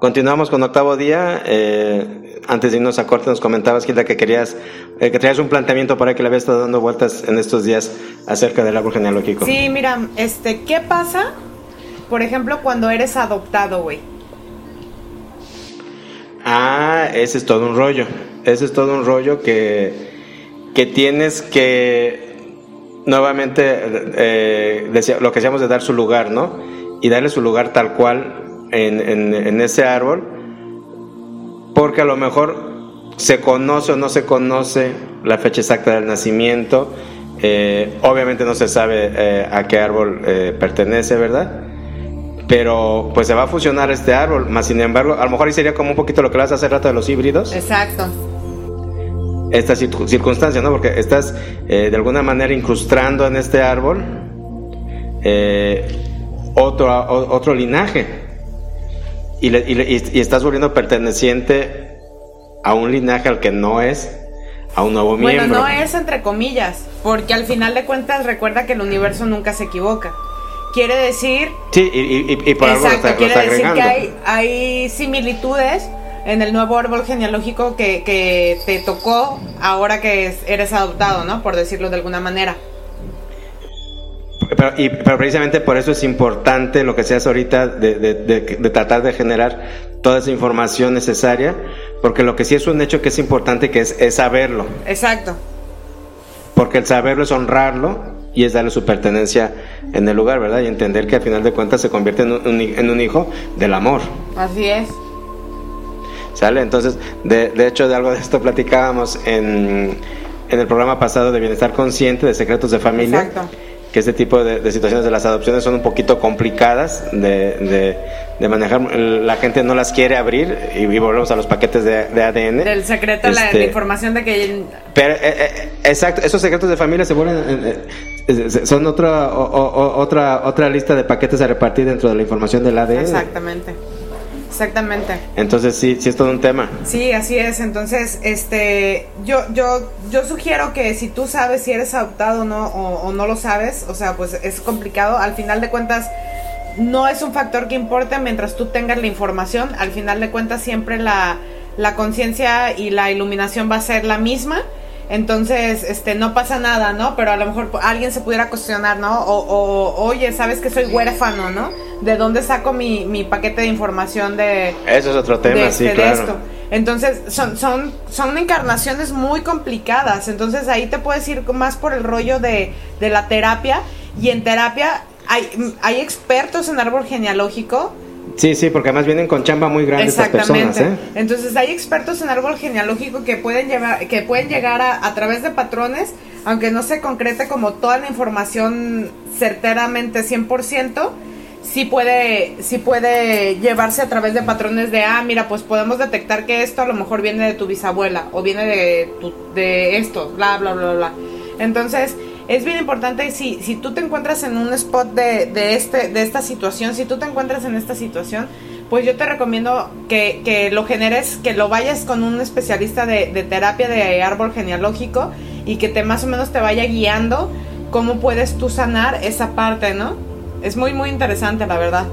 Continuamos con octavo día. Eh, antes de irnos a corte nos comentabas, Gilda, que querías, eh, que traías un planteamiento para que le habías estado dando vueltas en estos días acerca del árbol genealógico. Sí, mira, este, ¿qué pasa, por ejemplo, cuando eres adoptado, güey? Ah, ese es todo un rollo. Ese es todo un rollo que, que tienes que nuevamente eh, lo que decíamos de dar su lugar, ¿no? Y darle su lugar tal cual en, en, ese árbol, porque a lo mejor se conoce o no se conoce la fecha exacta del nacimiento, eh, obviamente no se sabe eh, a qué árbol eh, pertenece, ¿verdad? Pero pues se va a fusionar este árbol, más sin embargo, a lo mejor ahí sería como un poquito lo que vas a hacer rato de los híbridos. Exacto. Esta circunstancia, ¿no? Porque estás de alguna manera incrustando en este árbol otro, otro linaje y, estás volviendo perteneciente a un linaje al que no es, a un nuevo miembro. Bueno, no es entre comillas, porque al final de cuentas recuerda que el universo nunca se equivoca. Quiere decir... Sí, y, por exacto, quiere decir que hay, hay similitudes en el nuevo árbol genealógico que, que te tocó ahora que eres adoptado, ¿no? Por decirlo de alguna manera. Pero, y, pero precisamente por eso es importante lo que se hace ahorita de, de, de, tratar de generar toda esa información necesaria, porque lo que sí es un hecho que es importante que es, es saberlo. Exacto. Porque el saberlo es honrarlo y es darle su pertenencia en el lugar, ¿verdad? Y entender que al final de cuentas se convierte en un, en un hijo del amor. Así es. ¿Sale? Entonces, de, de hecho, de algo de esto platicábamos en, en el programa pasado de Bienestar Consciente, de Secretos de Familia. Exacto que este tipo de, situaciones de las adopciones son un poquito complicadas de, de, manejar. La gente no las quiere abrir y, volvemos a los paquetes de, ADN. Del secreto, la, este, información de que... Pero, eh, eh, exacto, esos secretos de familia se vuelven... Eh, son otra, otra, otra lista de paquetes a repartir dentro de la información del ADN. Exactamente. Exactamente. Entonces sí, sí es todo un tema. Sí, así es. Entonces, este, yo, yo, yo sugiero que si tú sabes si eres adoptado no, o, no lo sabes, o sea, pues es complicado. Al final de cuentas, no es un factor que importe mientras tú tengas la información. Al final de cuentas, siempre la, la conciencia y la iluminación va a ser la misma. Entonces, este, no pasa nada, ¿no? Pero a lo mejor alguien se pudiera cuestionar, ¿no? O, o oye, ¿sabes que soy huérfano, ¿no? de dónde saco mi, mi paquete de información de... Eso es otro tema, sí, este, claro. Entonces, son, son, son encarnaciones muy complicadas. Entonces, ahí te puedes ir más por el rollo de, de la terapia. Y en terapia hay, hay expertos en árbol genealógico. Sí, sí, porque además vienen con chamba muy grande estas personas. ¿eh? Entonces, hay expertos en árbol genealógico que pueden, llevar, que pueden llegar a, a través de patrones, aunque no se concrete como toda la información certeramente 100%, sí puede, sí puede llevarse a través de patrones de, ah, mira, pues podemos detectar que esto a lo mejor viene de tu bisabuela o viene de, tu, de esto, bla, bla, bla, bla. Entonces, es bien importante si, si tú te encuentras en un spot de, de, este, de esta situación, si tú te encuentras en esta situación, pues yo te recomiendo que, que lo generes, que lo vayas con un especialista de, terapia de árbol genealógico y que te más o menos te vaya guiando cómo puedes tú sanar esa parte, ¿no? Es muy, muy interesante, la verdad.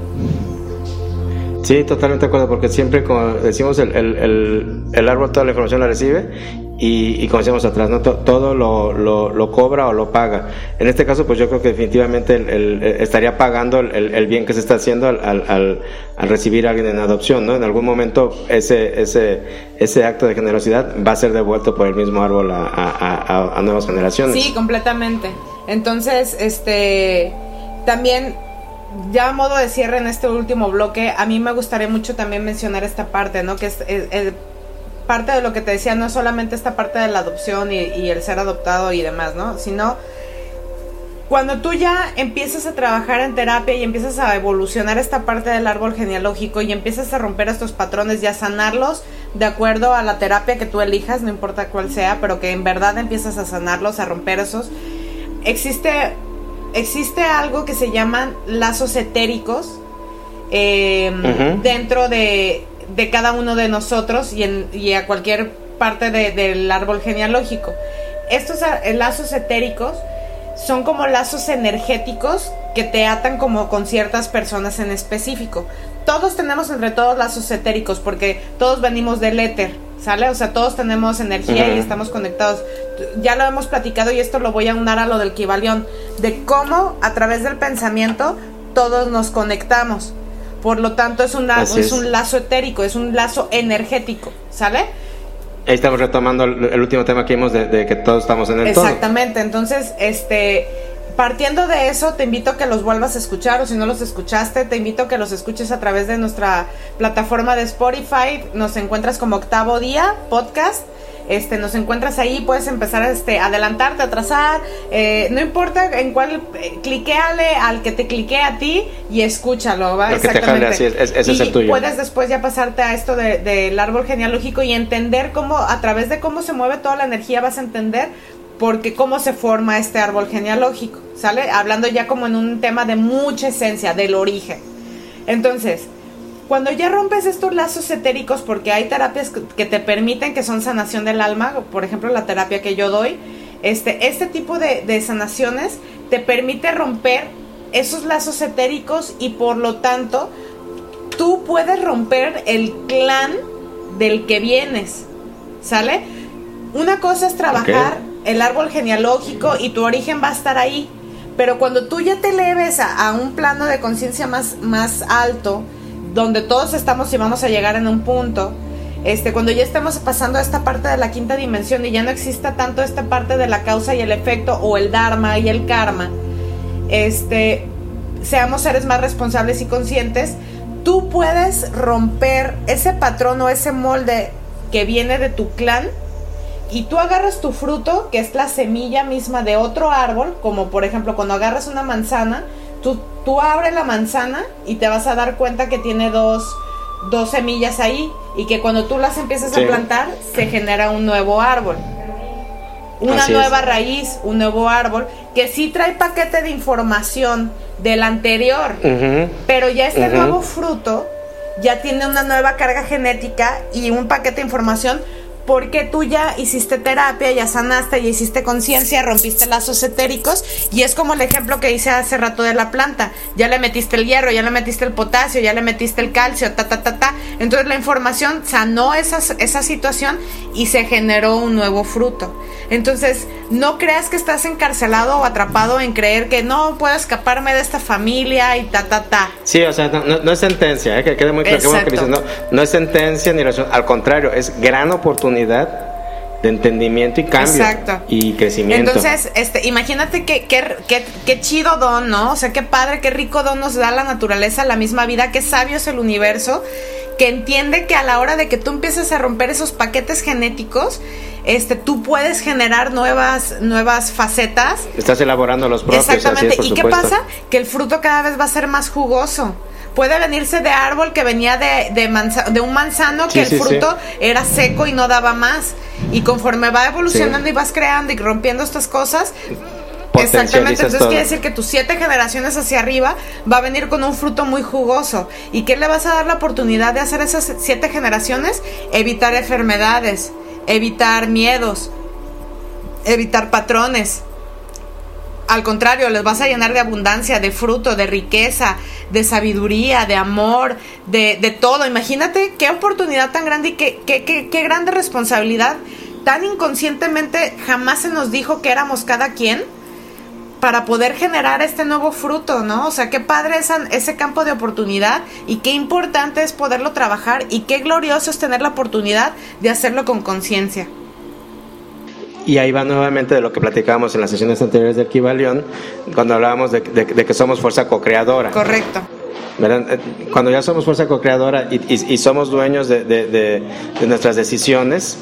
Sí, totalmente de acuerdo, porque siempre, como decimos, el, el, el, árbol toda la información la recibe y, y como decíamos atrás, ¿no? todo lo, lo, cobra o lo paga. En este caso, pues yo creo que definitivamente el, estaría pagando el, bien que se está haciendo al, al, al, recibir a alguien en adopción, ¿no? En algún momento ese, ese, ese acto de generosidad va a ser devuelto por el mismo árbol a, a, a nuevas generaciones. Sí, completamente. Entonces, este, también ya a modo de cierre en este último bloque, a mí me gustaría mucho también mencionar esta parte, ¿no? Que es, parte de lo que te decía, no es solamente esta parte de la adopción y, y, el ser adoptado y demás, ¿no? Sino cuando tú ya empiezas a trabajar en terapia y empiezas a evolucionar esta parte del árbol genealógico y empiezas a romper estos patrones y a sanarlos de acuerdo a la terapia que tú elijas, no importa cuál sea, pero que en verdad empiezas a sanarlos, a romper esos, existe existe algo que se llaman lazos etéricos eh, dentro de, de, cada uno de nosotros y, en, y a cualquier parte de, del árbol genealógico. Estos lazos etéricos son como lazos energéticos que te atan como con ciertas personas en específico. Todos tenemos entre todos lazos etéricos porque todos venimos del éter, ¿sale? O sea, todos tenemos energía y estamos conectados. Ya lo hemos platicado y esto lo voy a unar a lo del Kibalión, de cómo a través del pensamiento todos nos conectamos. Por lo tanto, es, una, es un lazo etérico, es un lazo energético, ¿sale? Ahí estamos retomando el, último tema que vimos de, que todos estamos en el Exactamente, entonces, este, partiendo de eso, te invito a que los vuelvas a escuchar o si no los escuchaste, te invito a que los escuches a través de nuestra plataforma de Spotify. Nos encuentras como Octavo Día Podcast este, nos encuentras ahí, puedes empezar este, a adelantarte, atrasar, eh, no importa en cuál, eh, cliqueale al que te cliquee a ti y escúchalo, ¿va? Exactamente. ese es el tuyo. puedes después ya pasarte a esto del de, árbol genealógico y entender cómo, a través de cómo se mueve toda la energía, vas a entender porque cómo se forma este árbol genealógico, ¿sale? Hablando ya como en un tema de mucha esencia, del origen. Entonces, cuando ya rompes estos lazos etéricos, porque hay terapias que te permiten que son sanación del alma, por ejemplo la terapia que yo doy, este, este tipo de, de sanaciones te permite romper esos lazos etéricos y por lo tanto tú puedes romper el clan del que vienes, ¿sale? Una cosa es trabajar el árbol genealógico y tu origen va a estar ahí, pero cuando tú ya te eleves a, a un plano de conciencia más, más alto, donde todos estamos y vamos a llegar en un punto, este, cuando ya estemos pasando a esta parte de la quinta dimensión y ya no exista tanto esta parte de la causa y el efecto o el dharma y el karma, este, seamos seres más responsables y conscientes, tú puedes romper ese patrón o ese molde que viene de tu clan y tú agarras tu fruto, que es la semilla misma de otro árbol, como por ejemplo cuando agarras una manzana, tú, tú abres la manzana y te vas a dar cuenta que tiene dos, dos semillas ahí y que cuando tú las empiezas a plantar se genera un nuevo árbol. Una nueva raíz, un nuevo árbol, que sí trae paquete de información del anterior, pero ya este nuevo fruto ya tiene una nueva carga genética y un paquete de información porque tú ya hiciste terapia, ya sanaste, ya hiciste conciencia, rompiste lazos etéricos y es como el ejemplo que hice hace rato de la planta. Ya le metiste el hierro, ya le metiste el potasio, ya le metiste el calcio, ta, ta, ta, ta. Entonces la información sanó esa, esa situación y se generó un nuevo fruto. Entonces, no creas que estás encarcelado o atrapado en creer que no puedo escaparme de esta familia y ta, ta, ta. Sí, o sea, no, es sentencia, ¿eh? que quede muy claro. Que no, no es sentencia ni razón, al contrario, es gran oportunidad de entendimiento y cambio y crecimiento. Entonces, este, imagínate qué que, chido don, ¿no? O sea, qué padre, qué rico don nos da la naturaleza, la misma vida, qué sabio es el universo, que entiende que a la hora de que tú empieces a romper esos paquetes genéticos, este, tú puedes generar nuevas, nuevas facetas. Estás elaborando los propios. Exactamente. ¿Y qué pasa? Que el fruto cada vez va a ser más jugoso puede venirse de árbol que venía de, de, un manzano que el fruto era seco y no daba más. Y conforme va evolucionando y vas creando y rompiendo estas cosas, Exactamente, entonces quiere decir que tus siete generaciones hacia arriba va a venir con un fruto muy jugoso. ¿Y qué le vas a dar la oportunidad de hacer esas siete generaciones? Evitar enfermedades, evitar miedos, evitar patrones, al contrario, les vas a llenar de abundancia, de fruto, de riqueza, de sabiduría, de amor, de, de todo. Imagínate qué oportunidad tan grande y qué, qué, qué, qué grande responsabilidad. Tan inconscientemente jamás se nos dijo que éramos cada quien para poder generar este nuevo fruto, ¿no? O sea, qué padre es ese campo de oportunidad y qué importante es poderlo trabajar y qué glorioso es tener la oportunidad de hacerlo con conciencia. Y ahí va nuevamente de lo que platicábamos en las sesiones anteriores de Equivalión, cuando hablábamos de, que somos fuerza co-creadora. Correcto. Eh, cuando ya somos fuerza co-creadora y, somos dueños de, nuestras decisiones,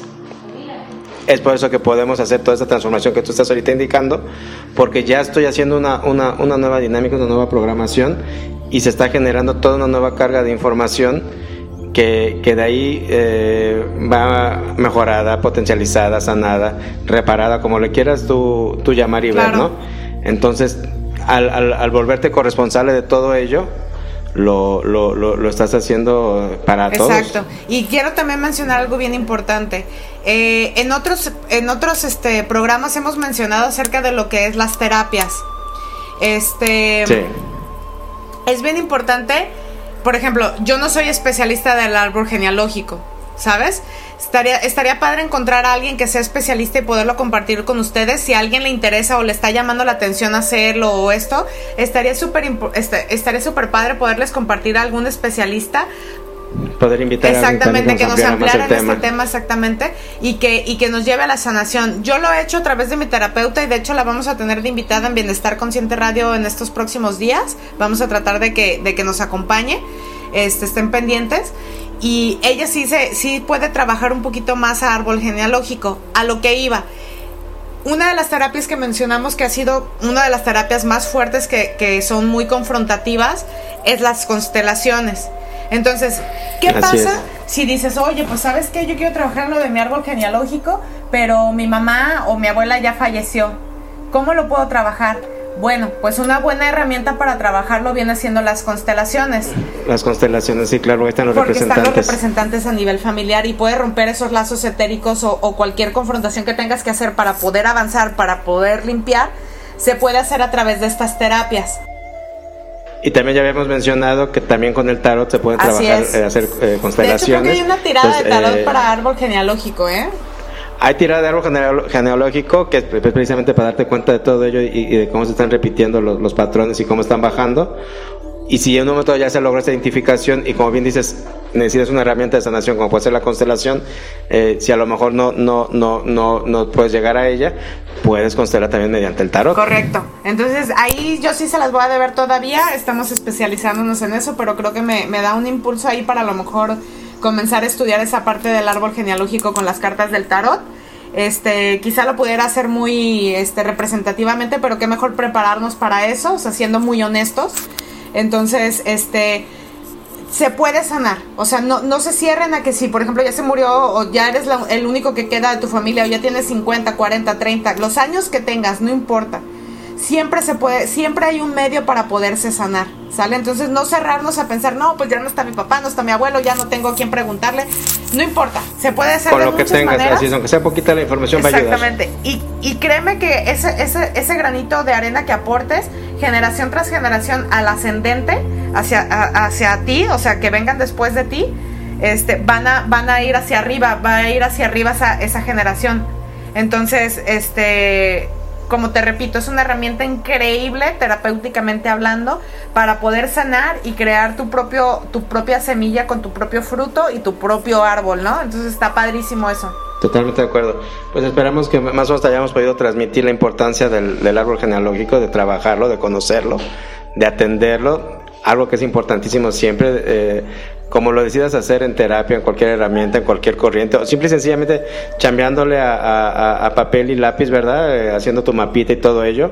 es por eso que podemos hacer toda esta transformación que tú estás ahorita indicando, porque ya estoy haciendo una, una, una nueva dinámica, una nueva programación y se está generando toda una nueva carga de información que, de ahí eh, va mejorada, potencializada, sanada, reparada, como le quieras tú, tú llamar y ver, ¿no? Entonces, al, al, volverte corresponsable de todo ello, lo, lo, lo, estás haciendo para todos. Exacto. Y quiero también mencionar algo bien importante. Eh, en otros, en otros este, programas hemos mencionado acerca de lo que es las terapias. Este. Sí. Es bien importante por ejemplo, yo no soy especialista del árbol genealógico, ¿sabes? Estaría, estaría padre encontrar a alguien que sea especialista y poderlo compartir con ustedes. Si a alguien le interesa o le está llamando la atención hacerlo o esto, estaría súper este, estaría súper padre poderles compartir a algún especialista poder invitar exactamente que nos ampliaran este tema exactamente y que y que nos lleve a la sanación. Yo lo he hecho a través de mi terapeuta y de hecho la vamos a tener de invitada en Bienestar Consciente Radio en estos próximos días. Vamos a tratar de que de que nos acompañe este estén pendientes. Y ella sí se sí puede trabajar un poquito más a árbol genealógico. A lo que iba una de las terapias que mencionamos que ha sido una de las terapias más fuertes que, que son muy confrontativas es las constelaciones entonces, ¿qué pasa si dices, oye, pues sabes qué, yo quiero trabajar lo de mi árbol genealógico, pero mi mamá o mi abuela ya falleció? ¿Cómo lo puedo trabajar? Bueno, pues una buena herramienta para trabajarlo viene siendo las constelaciones. Las constelaciones, sí, claro, están los Porque representantes. están los representantes a nivel familiar y puede romper esos lazos etéricos o, o cualquier confrontación que tengas que hacer para poder avanzar, para poder limpiar, se puede hacer a través de estas terapias. Y también ya habíamos mencionado que también con el tarot se puede trabajar, eh, hacer eh, constelaciones. De hecho, hay una tirada de tarot eh, para árbol genealógico, ¿eh? Hay tirada de árbol genealógico que es precisamente para darte cuenta de todo ello y, de cómo se están repitiendo los, los, patrones y cómo están bajando. Y si en un momento ya se logró esta identificación y como bien dices, necesitas una herramienta de sanación como puede ser la constelación, eh, si a lo mejor no, no, no, no, no puedes llegar a ella, puedes constelar también mediante el tarot. Correcto. Entonces ahí yo sí se las voy a deber todavía, estamos especializándonos en eso, pero creo que me, me da un impulso ahí para a lo mejor comenzar a estudiar esa parte del árbol genealógico con las cartas del tarot. Este, quizá lo pudiera hacer muy este, representativamente, pero qué mejor prepararnos para eso, o sea, siendo muy honestos entonces, este, se puede sanar. O sea, no, no se cierren a que si, por ejemplo, ya se murió o ya eres el único que queda de tu familia o ya tienes 50, 40, 30, los años que tengas, no importa siempre se puede, siempre hay un medio para poderse sanar, ¿sale? Entonces no cerrarnos a pensar, no, pues ya no está mi papá, no está mi abuelo, ya no tengo a quien preguntarle, no importa, se puede hacer Con lo que tengas, así, aunque sea poquita la información va a ayudar. Exactamente, y, y créeme que ese, ese, ese granito de arena que aportes, generación tras generación al ascendente, hacia, hacia ti, o sea, que vengan después de ti, este, van, a, van a ir hacia arriba, va a ir hacia arriba esa, esa generación. Entonces, este, como te repito, es una herramienta increíble terapéuticamente hablando para poder sanar y crear tu propio tu propia semilla con tu propio fruto y tu propio árbol, ¿no? Entonces está padrísimo eso. Totalmente de acuerdo. Pues esperamos que más o menos hayamos podido transmitir la importancia del, del árbol genealógico, de trabajarlo, de conocerlo, de atenderlo. Algo que es importantísimo siempre, eh, como lo decidas hacer en terapia, en cualquier herramienta, en cualquier corriente, o simple y sencillamente chambeándole a, a, a papel y lápiz, ¿verdad? Eh, haciendo tu mapita y todo ello.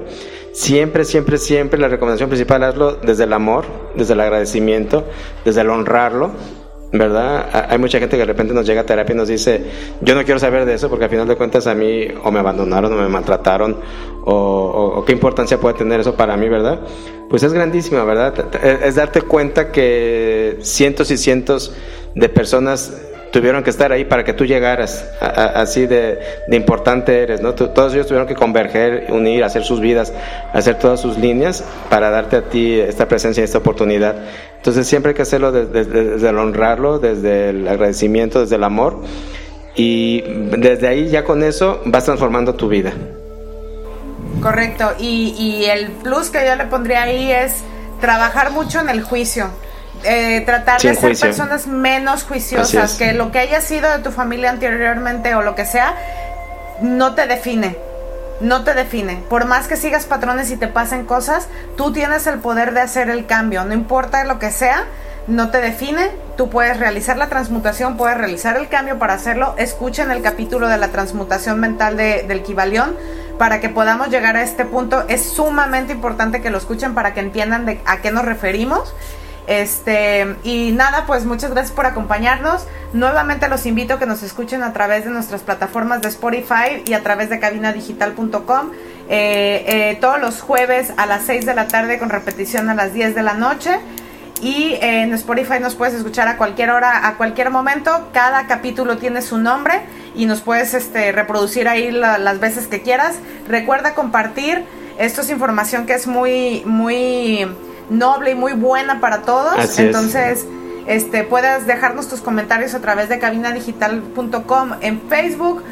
Siempre, siempre, siempre la recomendación principal hazlo desde el amor, desde el agradecimiento, desde el honrarlo ¿verdad? Hay mucha gente que de repente nos llega a terapia y nos dice, yo no quiero saber de eso porque al final de cuentas a mí o me abandonaron o me maltrataron o, qué importancia puede tener eso para mí, ¿verdad? Pues es grandísima, ¿verdad? Es darte cuenta que cientos y cientos de personas tuvieron que estar ahí para que tú llegaras, así de, importante eres, ¿no? todos ellos tuvieron que converger, unir, hacer sus vidas, hacer todas sus líneas para darte a ti esta presencia y esta oportunidad. Entonces siempre hay que hacerlo desde, el honrarlo, desde el agradecimiento, desde el amor y desde ahí ya con eso vas transformando tu vida. Correcto, y, y el plus que yo le pondría ahí es trabajar mucho en el juicio eh, tratar de ser personas menos juiciosas, que lo que haya sido de tu familia anteriormente o lo que sea, no te define. No te define. Por más que sigas patrones y te pasen cosas, tú tienes el poder de hacer el cambio. No importa lo que sea, no te define. Tú puedes realizar la transmutación, puedes realizar el cambio para hacerlo. Escuchen el capítulo de la transmutación mental de, del Kibalión para que podamos llegar a este punto. Es sumamente importante que lo escuchen para que entiendan de a qué nos referimos. Este, y nada, pues muchas gracias por acompañarnos. Nuevamente los invito a que nos escuchen a través de nuestras plataformas de Spotify y a través de cabinadigital.com. Eh, eh, todos los jueves a las 6 de la tarde con repetición a las 10 de la noche. Y en Spotify nos puedes escuchar a cualquier hora, a cualquier momento. Cada capítulo tiene su nombre y nos puedes este, reproducir ahí las veces que quieras. Recuerda compartir. Esto es información que es muy, muy noble y muy buena para todos. Entonces, este, puedes dejarnos tus comentarios a través de cabinadigital.com en Facebook.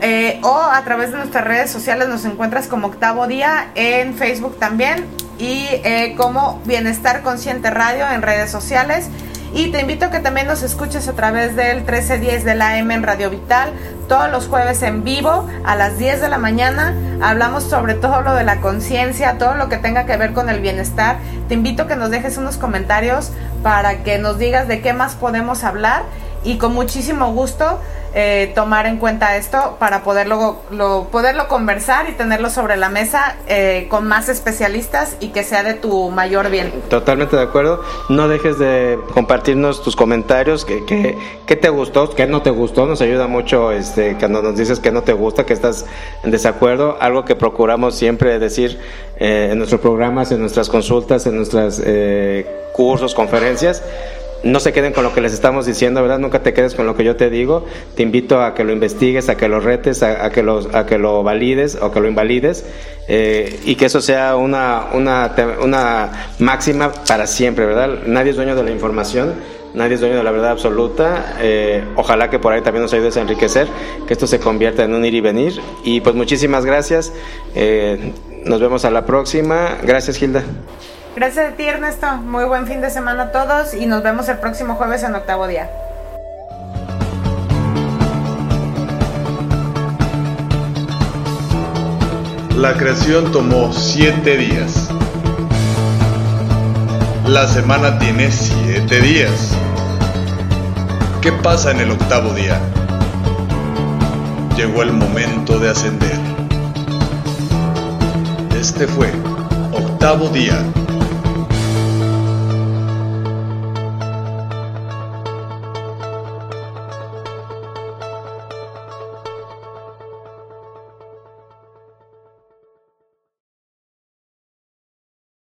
Eh, o a través de nuestras redes sociales nos encuentras como Octavo Día en Facebook también y eh, como Bienestar Consciente Radio en redes sociales. Y te invito a que también nos escuches a través del 1310 de la M en Radio Vital, todos los jueves en vivo a las 10 de la mañana. Hablamos sobre todo lo de la conciencia, todo lo que tenga que ver con el bienestar. Te invito a que nos dejes unos comentarios para que nos digas de qué más podemos hablar y con muchísimo gusto eh, tomar en cuenta esto para poderlo, lo, poderlo conversar y tenerlo sobre la mesa eh, con más especialistas y que sea de tu mayor bien. Totalmente de acuerdo. No dejes de compartirnos tus comentarios, que, que, te gustó, que no te gustó. Nos ayuda mucho este, cuando nos dices que no te gusta, que estás en desacuerdo. Algo que procuramos siempre decir eh, en nuestros programas, en nuestras consultas, en nuestros cursos, conferencias no se queden con lo que les estamos diciendo, ¿verdad? Nunca te quedes con lo que yo te digo. Te invito a que lo investigues, a que lo retes, a, que, lo, a que lo valides o que lo invalides eh, y que eso sea una, una, una máxima para siempre, ¿verdad? Nadie es dueño de la información. Nadie es dueño de la verdad absoluta. Eh, ojalá que por ahí también nos ayudes a enriquecer, que esto se convierta en un ir y venir. Y pues muchísimas gracias. Eh, nos vemos a la próxima. Gracias, Gilda. Gracias a ti, Ernesto. Muy buen fin de semana a todos y nos vemos el próximo jueves en octavo día. La creación tomó siete días. La semana tiene siete días. ¿Qué pasa en el octavo día? Llegó el momento de ascender. Este fue octavo día